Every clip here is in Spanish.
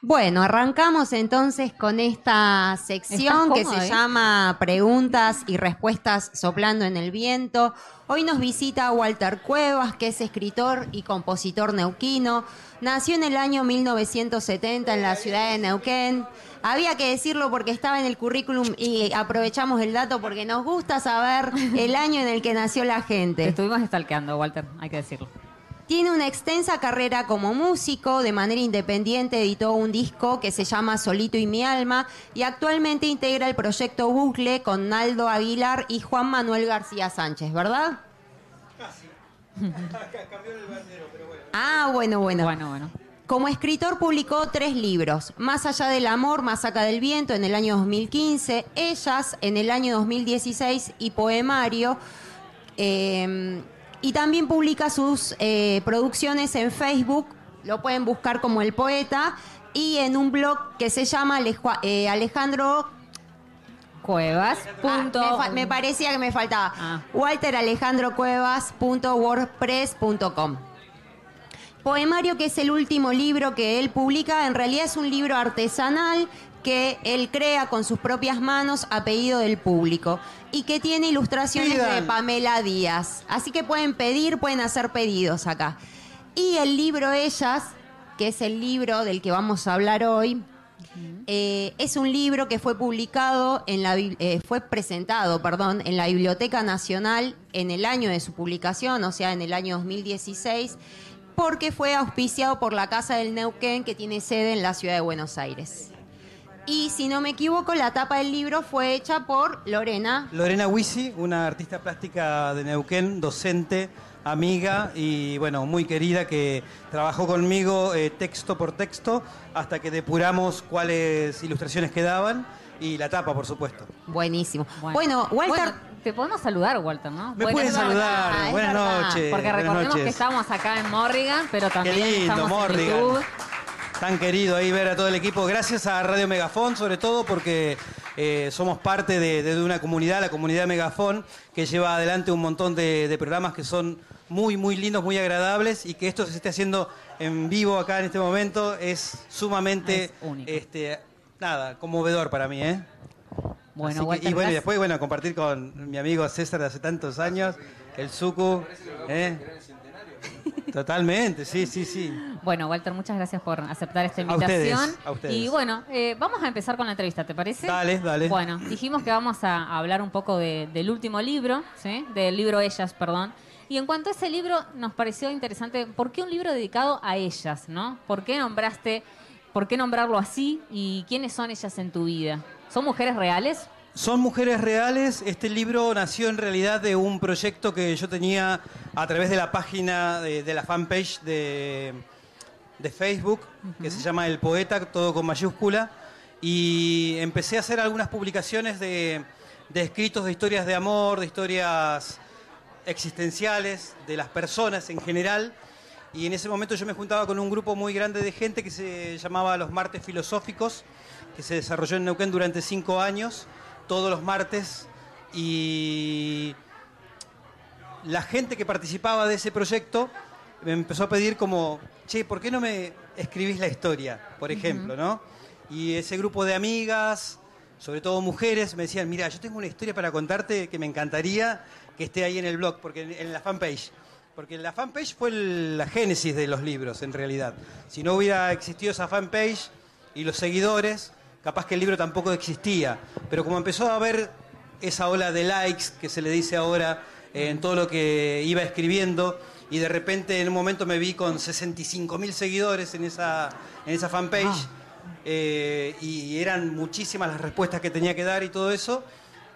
Bueno, arrancamos entonces con esta sección que se llama Preguntas y Respuestas soplando en el viento. Hoy nos visita Walter Cuevas, que es escritor y compositor neuquino. Nació en el año 1970 en la ciudad de Neuquén. Había que decirlo porque estaba en el currículum y aprovechamos el dato porque nos gusta saber el año en el que nació la gente. estuvimos estalqueando, Walter, hay que decirlo. Tiene una extensa carrera como músico, de manera independiente editó un disco que se llama Solito y mi alma y actualmente integra el proyecto Bucle con Naldo Aguilar y Juan Manuel García Sánchez, ¿verdad? Casi. Cambió el bandero, pero bueno. Ah, bueno, bueno. Bueno, bueno. Como escritor publicó tres libros, Más allá del amor, Más acá del viento en el año 2015, Ellas en el año 2016 y Poemario. Eh, y también publica sus eh, producciones en Facebook, lo pueden buscar como El Poeta, y en un blog que se llama eh, Alejandro Cuevas. Ah, me, parecía que me faltaba. Ah. walteralejandrocuevas.wordpress.com. Poemario, que es el último libro que él publica, en realidad es un libro artesanal que él crea con sus propias manos a pedido del público y que tiene ilustraciones de Pamela Díaz. Así que pueden pedir, pueden hacer pedidos acá. Y el libro Ellas, que es el libro del que vamos a hablar hoy, eh, es un libro que fue publicado en la eh, fue presentado, perdón, en la Biblioteca Nacional en el año de su publicación, o sea, en el año 2016, porque fue auspiciado por la Casa del Neuquén que tiene sede en la ciudad de Buenos Aires. Y si no me equivoco, la tapa del libro fue hecha por Lorena. Lorena Wisi, una artista plástica de Neuquén, docente, amiga y bueno, muy querida que trabajó conmigo eh, texto por texto hasta que depuramos cuáles ilustraciones quedaban y la tapa, por supuesto. Buenísimo. Bueno, Walter. te podemos saludar, Walter, ¿no? Me puedes saludar. Ah, buenas noches. Porque recordemos que estamos acá en Morrigan, pero también Qué lindo, estamos Morrigan. en YouTube. Tan querido ahí ver a todo el equipo. Gracias a Radio Megafón, sobre todo porque eh, somos parte de, una comunidad, la comunidad Megafón, que lleva adelante un montón de, programas que son muy, muy lindos, muy agradables y que esto se esté haciendo en vivo acá en este momento es sumamente, este, nada, conmovedor para mí, ¿eh? Bueno, y bueno, y después, bueno, compartir con mi amigo César de hace tantos años, el Suku, ¿eh? Totalmente, sí, sí, sí. Bueno, Walter, muchas gracias por aceptar esta invitación. A ustedes, Y bueno, eh, vamos a empezar con la entrevista, ¿te parece? Dale, dale. Bueno, dijimos que vamos a hablar un poco del último libro, ¿sí? Del libro Ellas, perdón. Y en cuanto a ese libro, nos pareció interesante, ¿por qué un libro dedicado a ellas, no? ¿Por qué nombraste, por qué nombrarlo así y quiénes son ellas en tu vida? ¿Son mujeres reales? Son mujeres reales. Este libro nació en realidad de un proyecto que yo tenía a través de la página de, la fanpage de, Facebook, que se llama El Poeta, todo con mayúscula. Y empecé a hacer algunas publicaciones de, de escritos de historias de amor, de historias existenciales, de las personas en general. Y en ese momento yo me juntaba con un grupo muy grande de gente que se llamaba Los Martes Filosóficos, que se desarrolló en Neuquén durante cinco años todos los martes y la gente que participaba de ese proyecto me empezó a pedir como, che, ¿por qué no me escribís la historia, por ejemplo, no? Y ese grupo de amigas, sobre todo mujeres, me decían, mira, yo tengo una historia para contarte que me encantaría que esté ahí en el blog, porque en la fanpage. Porque la fanpage fue la génesis de los libros, en realidad. Si no hubiera existido esa fanpage y los seguidores, capaz que el libro tampoco existía, pero como empezó a haber esa ola de likes que se le dice ahora en todo lo que iba escribiendo, y de repente en un momento me vi con 65 mil seguidores en esa, en esa fanpage, ah. eh, y eran muchísimas las respuestas que tenía que dar y todo eso.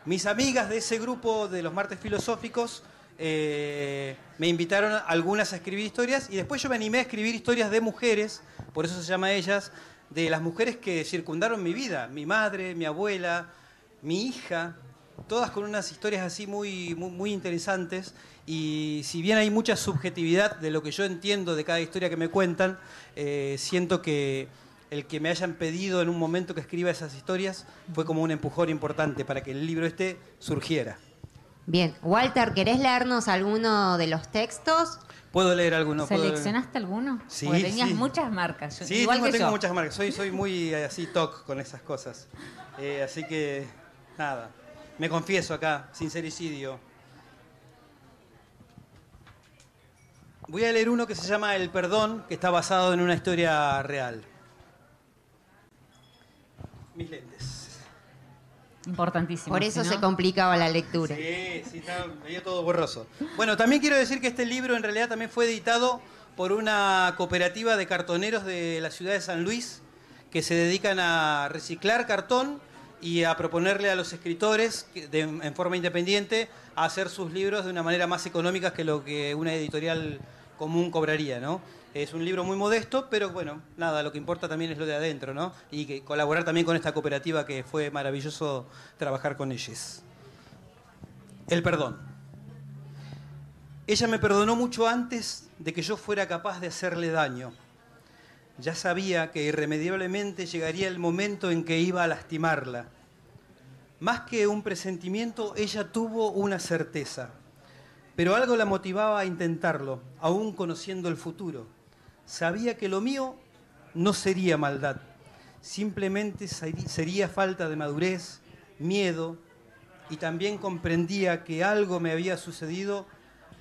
Mis amigas de ese grupo de los martes filosóficos eh, me invitaron algunas a escribir historias y después yo me animé a escribir historias de mujeres, por eso se llama ellas, de las mujeres que circundaron mi vida, mi madre, mi abuela, mi hija, todas con unas historias así muy, muy, interesantes. Y si bien hay mucha subjetividad de lo que yo entiendo de cada historia que me cuentan, eh, siento que el que me hayan pedido en un momento que escriba esas historias fue como un empujón importante para que el libro este surgiera. Bien, Walter, ¿querés leernos alguno de los textos? ¿Puedo leer alguno? ¿Seleccionaste alguno? Sí, Porque tenías sí. muchas marcas. Sí, igual tengo, que tengo yo. muchas marcas. Soy, soy muy así toc con esas cosas. Eh, así que, nada. Me confieso acá, sincericidio. Voy a leer uno que se llama El Perdón, que está basado en una historia real. Mis lentes. Importantísimo. Por eso se complicaba la lectura. Sí, sí, está medio todo borroso. Bueno, también quiero decir que este libro en realidad también fue editado por una cooperativa de cartoneros de la ciudad de San Luis que se dedican a reciclar cartón y a proponerle a los escritores de- en forma independiente a hacer sus libros de una manera más económica que lo que una editorial común cobraría, ¿no? Es un libro muy modesto, pero bueno, nada, lo que importa también es lo de adentro, ¿no? Y colaborar también con esta cooperativa que fue maravilloso trabajar con ellos. El perdón. Ella me perdonó mucho antes de que yo fuera capaz de hacerle daño. Ya sabía que irremediablemente llegaría el momento en que iba a lastimarla. Más que un presentimiento, ella tuvo una certeza. Pero algo la motivaba a intentarlo, aún conociendo el futuro. Sabía que lo mío no sería maldad, simplemente sería falta de madurez, miedo, y también comprendía que algo me había sucedido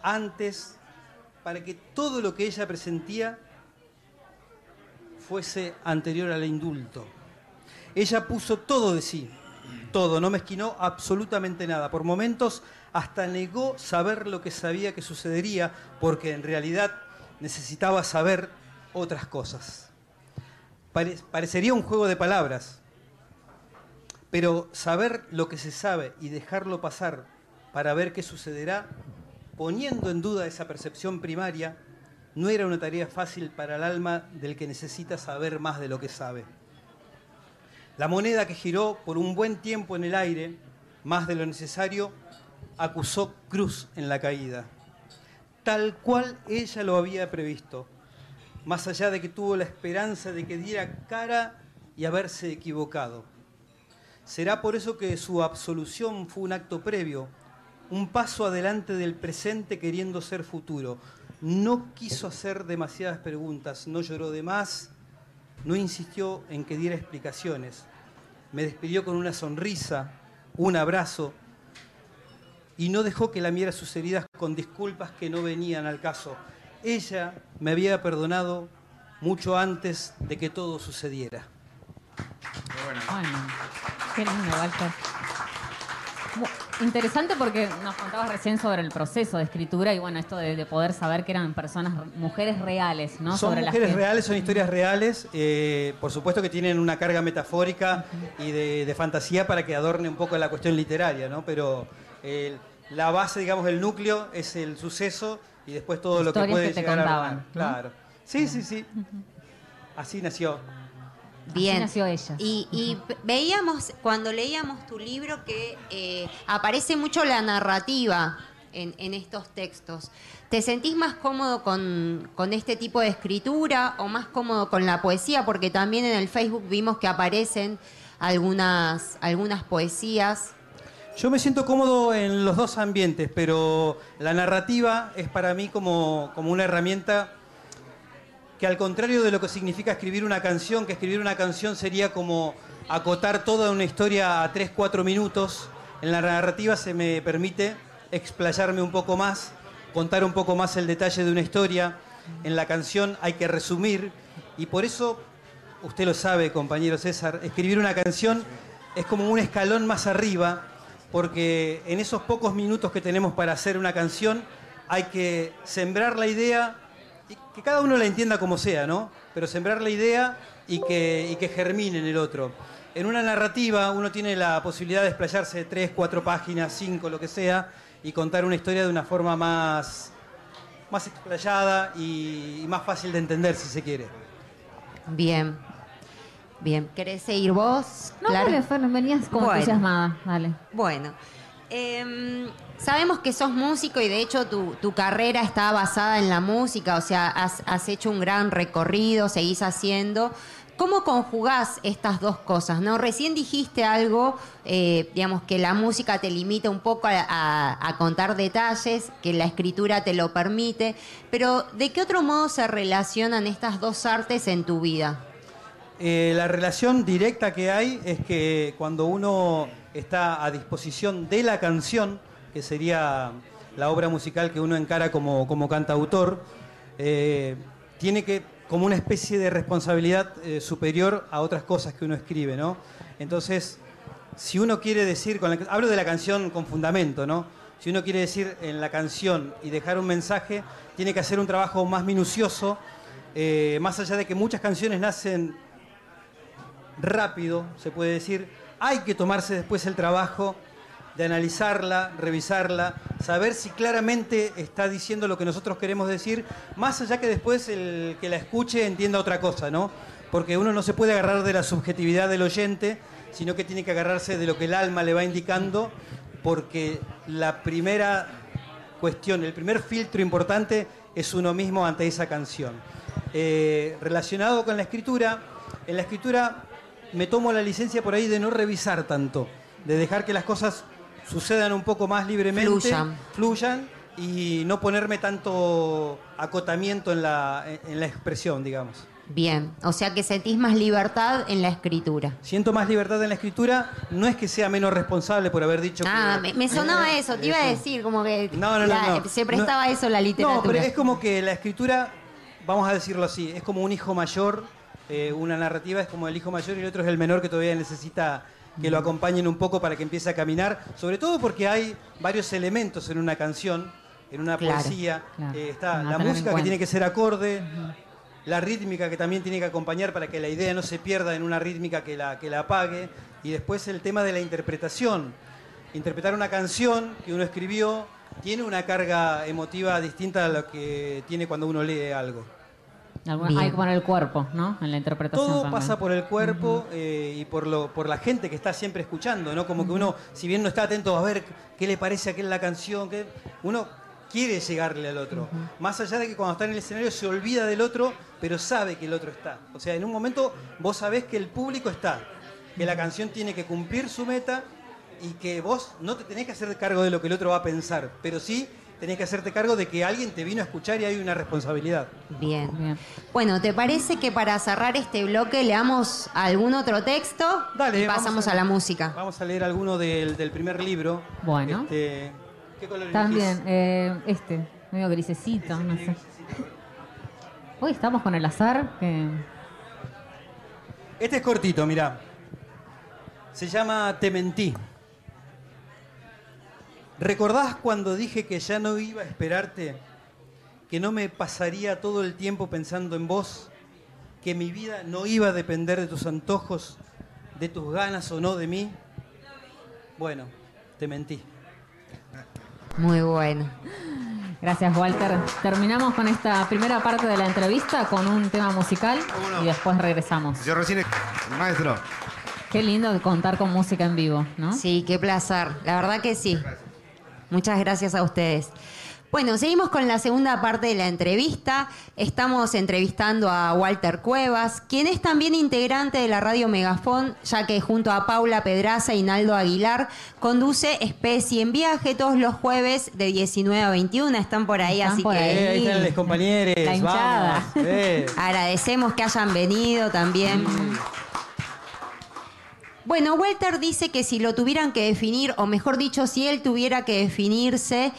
antes para que todo lo que ella presentía fuese anterior al indulto. Ella puso todo de sí, todo, no mezquinó absolutamente nada. Por momentos hasta negó saber lo que sabía que sucedería, porque en realidad necesitaba saber otras cosas. Pare- parecería un juego de palabras, pero saber lo que se sabe y dejarlo pasar para ver qué sucederá, poniendo en duda esa percepción primaria, no era una tarea fácil para el alma del que necesita saber más de lo que sabe. La moneda que giró por un buen tiempo en el aire, más de lo necesario, acusó cruz en la caída, tal cual ella lo había previsto, más allá de que tuvo la esperanza de que diera cara y haberse equivocado. Será por eso que su absolución fue un acto previo, un paso adelante del presente queriendo ser futuro. No quiso hacer demasiadas preguntas, no lloró de más, no insistió en que diera explicaciones. Me despidió con una sonrisa, un abrazo y no dejó que lamiera sus heridas con disculpas que no venían al caso. Ella me había perdonado mucho antes de que todo sucediera. Bueno, qué lindo, Walter. Mu- Interesante porque nos contabas recién sobre el proceso de escritura y bueno, esto de, de poder saber que eran personas, mujeres reales, ¿no? Son sobre las mujeres que- reales, son historias reales, eh, por supuesto que tienen una carga metafórica y de, de fantasía para que adorne un poco la cuestión literaria, ¿no? Pero eh, la base, digamos, el núcleo es el suceso y después todo lo que puede que te llegar a contaban, armar. ¿no? Claro. Sí, sí, sí. Así nació. Bien. nació ella. Y, veíamos, cuando leíamos tu libro, que eh, aparece mucho la narrativa en, en estos textos. ¿Te sentís más cómodo con, con este tipo de escritura o más cómodo con la poesía? Porque también en el Facebook vimos que aparecen algunas, algunas poesías. Yo me siento cómodo en los dos ambientes, pero la narrativa es para mí como, como una herramienta que al contrario de lo que significa escribir una canción, que escribir una canción sería como acotar toda una historia a 3, 4 minutos, en la narrativa se me permite explayarme un poco más, contar un poco más el detalle de una historia, en la canción hay que resumir, y por eso, usted lo sabe, compañero César, escribir una canción es como un escalón más arriba, porque en esos pocos minutos que tenemos para hacer una canción hay que sembrar la idea, y que cada uno la entienda como sea, ¿no? Pero sembrar la idea y que, y que germine en el otro. En una narrativa uno tiene la posibilidad de explayarse tres, cuatro páginas, cinco, lo que sea, y contar una historia de una forma más, más explayada y, y más fácil de entender, si se quiere. Bien. Bien. ¿Querés seguir vos? No, Clara? dale, Fer, venías como Bueno. entusiasmada. Dale. Bueno, em, sabemos que sos músico y de hecho tu, tu carrera está basada en la música, o sea, has, has hecho un gran recorrido, seguís haciendo. ¿cómo conjugás estas dos cosas? ¿no? Recién dijiste algo, eh, digamos, que la música te limita un poco a, contar detalles, que la escritura te lo permite, pero ¿de qué otro modo se relacionan estas dos artes en tu vida? Eh, la relación directa que hay es que cuando uno está a disposición de la canción, que sería la obra musical que uno encara como, como cantautor, eh, tiene que como una especie de responsabilidad eh, superior a otras cosas que uno escribe, ¿no? Entonces, si uno quiere decir, con hablo de la canción con fundamento, ¿no? Si uno quiere decir en la canción y dejar un mensaje, tiene que hacer un trabajo más minucioso, más allá de que muchas canciones nacen rápido, se puede decir, hay que tomarse después el trabajo de analizarla, revisarla, saber si claramente está diciendo lo que nosotros queremos decir, más allá que después el que la escuche entienda otra cosa, ¿no? Porque uno no se puede agarrar de la subjetividad del oyente, sino que tiene que agarrarse de lo que el alma le va indicando, porque la primera cuestión, el primer filtro importante es uno mismo ante esa canción. Eh, relacionado con la escritura, en la escritura me tomo la licencia por ahí de no revisar tanto, de dejar que las cosas sucedan un poco más libremente, fluyan, y no ponerme tanto acotamiento en la, en la expresión, digamos. Bien, o sea que sentís más libertad en la escritura. Siento más libertad en la escritura, no es que sea menos responsable por haber dicho ah, me, sonaba eso, te iba a decir, como que se prestaba eso la literatura. No, pero es como que la escritura, vamos a decirlo así, es como un hijo mayor, eh, una narrativa es como el hijo mayor y el otro es el menor que todavía necesita que lo acompañen un poco para que empiece a caminar, sobre todo porque hay varios elementos en una canción, en una poesía. Eh, está la música que tiene que ser acorde, la rítmica que también tiene que acompañar para que la idea no se pierda en una rítmica que la, que la apague, y después el tema de la interpretación. Interpretar una canción que uno escribió tiene una carga emotiva distinta a lo que tiene cuando uno lee algo. Hay que poner el cuerpo, ¿no? En la interpretación. Todo pasa por el cuerpo eh, y por, lo, por la gente que está siempre escuchando, ¿no? Como que uno, si bien no está atento a ver qué le parece a aquel la canción, que uno quiere llegarle al otro. Más allá de que cuando está en el escenario se olvida del otro, pero sabe que el otro está. O sea, en un momento vos sabés que el público está, que la canción tiene que cumplir su meta y que vos no te tenés que hacer cargo de lo que el otro va a pensar, pero sí tenés que hacerte cargo de que alguien te vino a escuchar y hay una responsabilidad. Bien. Bueno, ¿te parece que para cerrar este bloque leamos algún otro texto? Dale. Y pasamos a, la música. Vamos a leer alguno del, primer libro. Bueno. Este, ¿Qué color También, eh, este, medio grisecito, no sé. Hoy estamos con el azar. Este es cortito, mirá. Se llama Te mentí. ¿Recordás cuando dije que ya no iba a esperarte? Que no me pasaría todo el tiempo pensando en vos? Que mi vida no iba a depender de tus antojos, de tus ganas o no de mí? Bueno, te mentí. Muy bueno. Gracias, Walter. Terminamos con esta primera parte de la entrevista con un tema musical y después regresamos. Yo recién, maestro. Qué lindo contar con música en vivo, ¿no? Sí, qué placer. La verdad que sí. Muchas gracias a ustedes. Bueno, seguimos con la segunda parte de la entrevista. Estamos entrevistando a Walter Cuevas, quien es también integrante de la radio Megafón, ya que junto a Paula Pedraza y Naldo Aguilar conduce Especie en Viaje todos los jueves de 19 a 21. Están por ahí, así que. Ahí, están los compañeros. Vamos. Agradecemos que hayan venido también. Bueno, Walter dice que si lo tuvieran que definir, o mejor dicho, si él tuviera que definirse,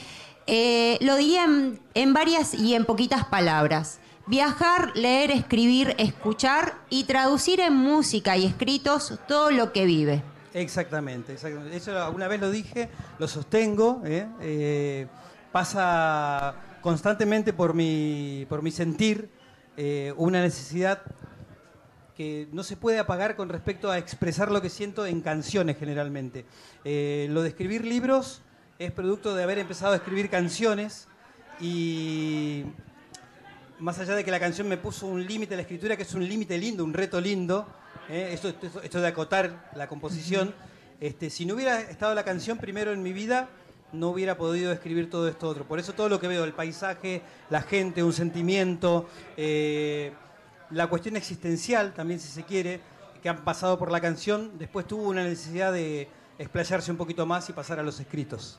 eh, lo diría en, varias y en poquitas palabras. Viajar, leer, escribir, escuchar y traducir en música y escritos todo lo que vive. Exactamente, exactamente. Eso alguna vez lo dije, lo sostengo. ¿eh? Eh, pasa constantemente por mi, por mi sentir una necesidad que no se puede apagar con respecto a expresar lo que siento en canciones generalmente. lo de escribir libros es producto de haber empezado a escribir canciones y más allá de que la canción me puso un límite a la escritura, que es un límite lindo, un reto lindo, ¿eh? esto, esto, de acotar la composición, este, si no hubiera estado la canción primero en mi vida, no hubiera podido escribir todo esto otro. Por eso todo lo que veo, el paisaje, la gente, un sentimiento, eh, la cuestión existencial, también si se quiere, que han pasado por la canción, después tuvo una necesidad de explayarse un poquito más y pasar a los escritos.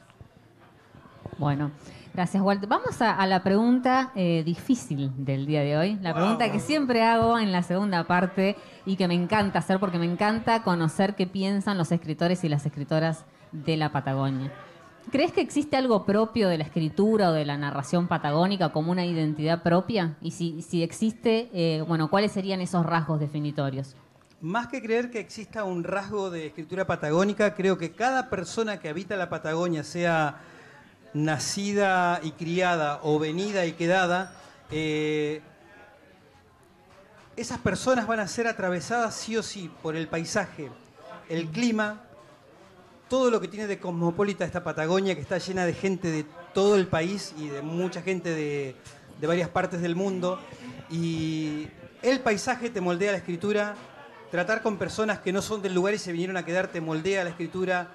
Bueno, gracias Walter. Vamos a, la pregunta eh, difícil del día de hoy, la pregunta que siempre hago en la segunda parte y que me encanta hacer porque me encanta conocer qué piensan los escritores y las escritoras de la Patagonia. ¿Crees que existe algo propio de la escritura o de la narración patagónica como una identidad propia? Y si, si existe, eh, bueno, ¿cuáles serían esos rasgos definitorios? Más que creer que exista un rasgo de escritura patagónica, creo que cada persona que habita la Patagonia, sea nacida y criada o venida y quedada, eh, esas personas van a ser atravesadas sí o sí por el paisaje, el clima, todo lo que tiene de cosmopolita esta Patagonia, que está llena de gente de todo el país y de mucha gente de, varias partes del mundo. Y el paisaje te moldea la escritura, tratar con personas que no son del lugar y se vinieron a quedar te moldea la escritura,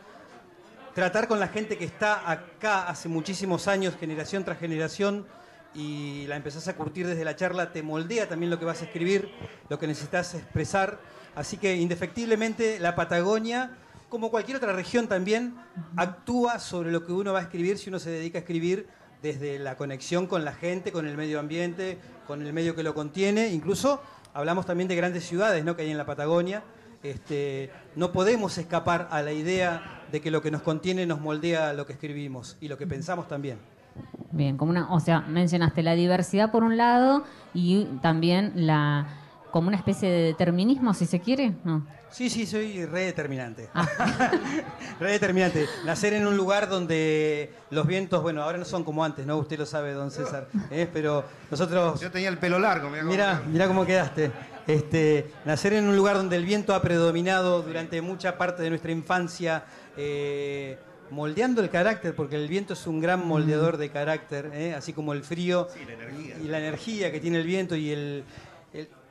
tratar con la gente que está acá hace muchísimos años, generación tras generación, y la empezás a curtir desde la charla, te moldea también lo que vas a escribir, lo que necesitas expresar. Así que indefectiblemente la Patagonia como cualquier otra región también, actúa sobre lo que uno va a escribir si uno se dedica a escribir desde la conexión con la gente, con el medio ambiente, con el medio que lo contiene. Incluso hablamos también de grandes ciudades ¿no? que hay en la Patagonia. Este, no podemos escapar a la idea de que lo que nos contiene nos moldea lo que escribimos y lo que pensamos también. Bien, como una, o sea, mencionaste la diversidad por un lado y también la como una especie de determinismo, si se quiere, ¿no? Sí, sí, soy redeterminante. Ah. redeterminante. Nacer en un lugar donde los vientos, bueno, ahora no son como antes, ¿no? Usted lo sabe, don César. ¿eh? Pero nosotros... Yo tenía el pelo largo, mira cómo, cómo quedaste. Este, nacer en un lugar donde el viento ha predominado durante mucha parte de nuestra infancia, eh, moldeando el carácter, porque el viento es un gran moldeador de carácter, ¿eh? así como el frío y la energía que tiene el viento y el,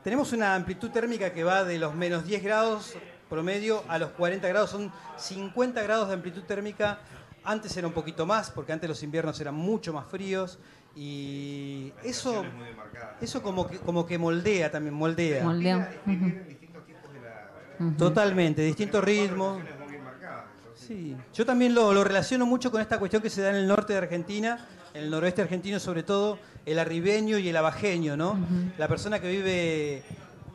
tenemos una amplitud térmica que va de los menos 10 grados promedio a los 40 grados. Son 50 grados de amplitud térmica. Antes era un poquito más, porque antes los inviernos eran mucho más fríos. Y eso, eso como que, como que moldea también, moldea. moldea. Totalmente, distintos ritmos. Sí, yo también lo, lo, relaciono mucho con esta cuestión que se da en el norte de Argentina, en el noroeste argentino sobre todo, el arribeño y el abajeño, ¿no? La persona que vive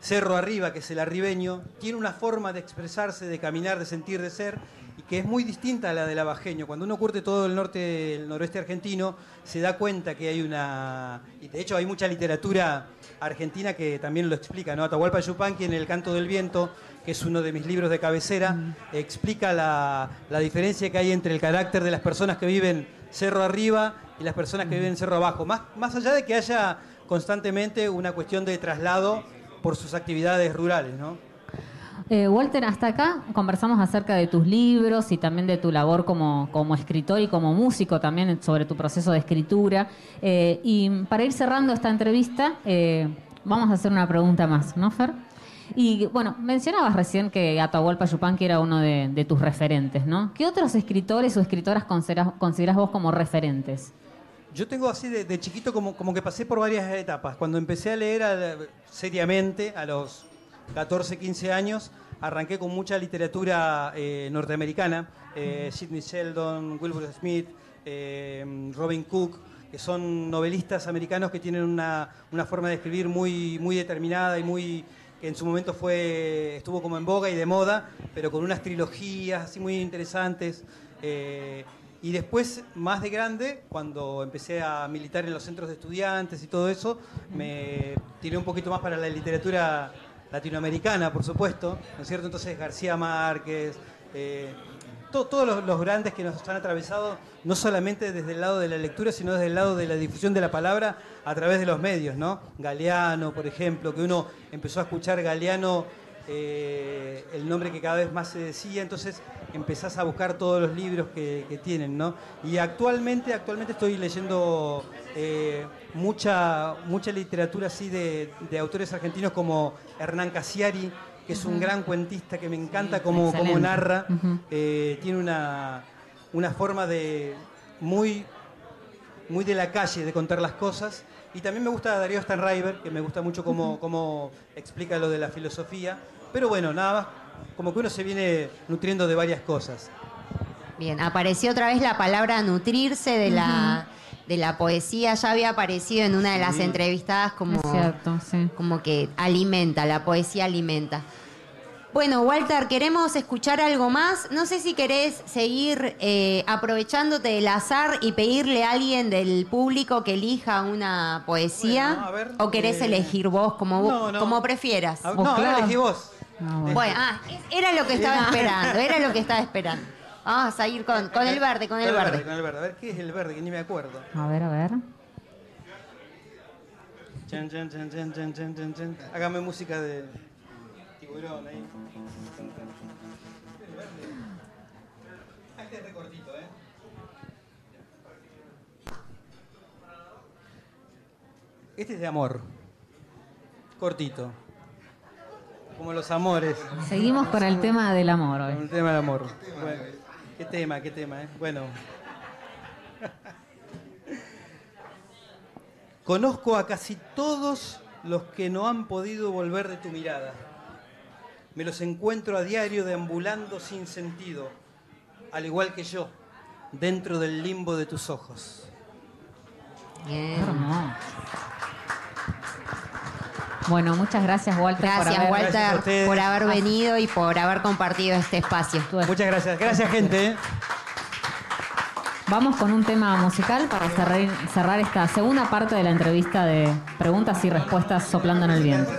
cerro arriba, que es el arribeño, tiene una forma de expresarse, de caminar, de sentir, de ser, y que es muy distinta a la del abajeño. Cuando uno curte todo el norte, el noroeste argentino, se da cuenta que hay una... Y de hecho hay mucha literatura argentina que también lo explica, ¿no? Atahualpa Yupanqui en El Canto del Viento, que es uno de mis libros de cabecera, explica la, la diferencia que hay entre el carácter de las personas que viven cerro arriba y las personas que viven en cerro abajo. Más, más allá de que haya constantemente una cuestión de traslado por sus actividades rurales, ¿no? Eh, Walter, hasta acá conversamos acerca de tus libros y también de tu labor como, como escritor y como músico también sobre tu proceso de escritura. Eh, y para ir cerrando esta entrevista, eh, vamos a hacer una pregunta más, ¿no, Fer? Y bueno, mencionabas recién que Atahualpa Yupanqui era uno de, tus referentes, ¿no? ¿Qué otros escritores o escritoras consideras, vos como referentes? Yo tengo así de, chiquito como, como, que pasé por varias etapas. Cuando empecé a leer seriamente a los 14, 15 años, arranqué con mucha literatura eh, norteamericana, eh, Sidney Sheldon, Wilbur Smith, eh, Robin Cook, que son novelistas americanos que tienen una, una forma de escribir muy, muy determinada y muy que en su momento fue, estuvo como en boga y de moda, pero con unas trilogías así muy interesantes. Y después, más de grande, cuando empecé a militar en los centros de estudiantes y todo eso, me tiré un poquito más para la literatura latinoamericana, por supuesto, ¿no es cierto? Entonces García Márquez, eh, todos los, grandes que nos han atravesado, no solamente desde el lado de la lectura, sino desde el lado de la difusión de la palabra a través de los medios, ¿no? Galeano, por ejemplo, que uno empezó a escuchar Galeano, eh, el nombre que cada vez más se decía, entonces empezás a buscar todos los libros que, tienen, ¿no? Y actualmente, actualmente estoy leyendo eh, mucha, mucha literatura así de, de autores argentinos como Hernán Casiari, que es un gran cuentista que me encanta cómo, narra. Eh, tiene una, una forma de muy, muy de la calle de contar las cosas Y también me gusta Darío Stanriver, que me gusta mucho cómo, cómo explica lo de la filosofía. Pero bueno, nada más, como que uno se viene nutriendo de varias cosas. Bien, apareció otra vez la palabra nutrirse de la de la poesía, ya había aparecido en una de las Sí. entrevistadas como, Es cierto, sí. como que alimenta, la poesía alimenta. Bueno, Walter, queremos escuchar algo más. No sé si querés seguir eh, aprovechándote del azar y pedirle a alguien del público que elija una poesía. Bueno, a ver, o querés eh, elegir vos, como, vos- no, no. como prefieras. A- no, ahora claro. elegí vos. Ah, bueno. Bueno, ah, era lo que estaba esperando, era lo que estaba esperando. Vamos a ir con, con el verde, con el verde. Con el verde. A ver, ¿qué es el verde? Que ni me acuerdo. A ver, a ver. Chan, chan, chan, chan, chan, chan, chan. Hágame música de ahí. Este es ¿eh? Este es de amor. Cortito. Como los amores. Seguimos con el tema del amor Con hoy. el tema del amor. Bueno, qué tema, qué tema, ¿eh? Bueno. Conozco a casi todos los que no han podido volver de tu mirada. Me los encuentro a diario deambulando sin sentido, al igual que yo, dentro del limbo de tus ojos. Bien. Hermoso. Bueno, muchas gracias, Walter, por haber Walter, por venido y por haber compartido este espacio. Muchas gracias. Gracias, gente. ¿eh? Vamos con un tema musical para cerrar, cerrar esta segunda parte de la entrevista de preguntas y respuestas soplando en el viento.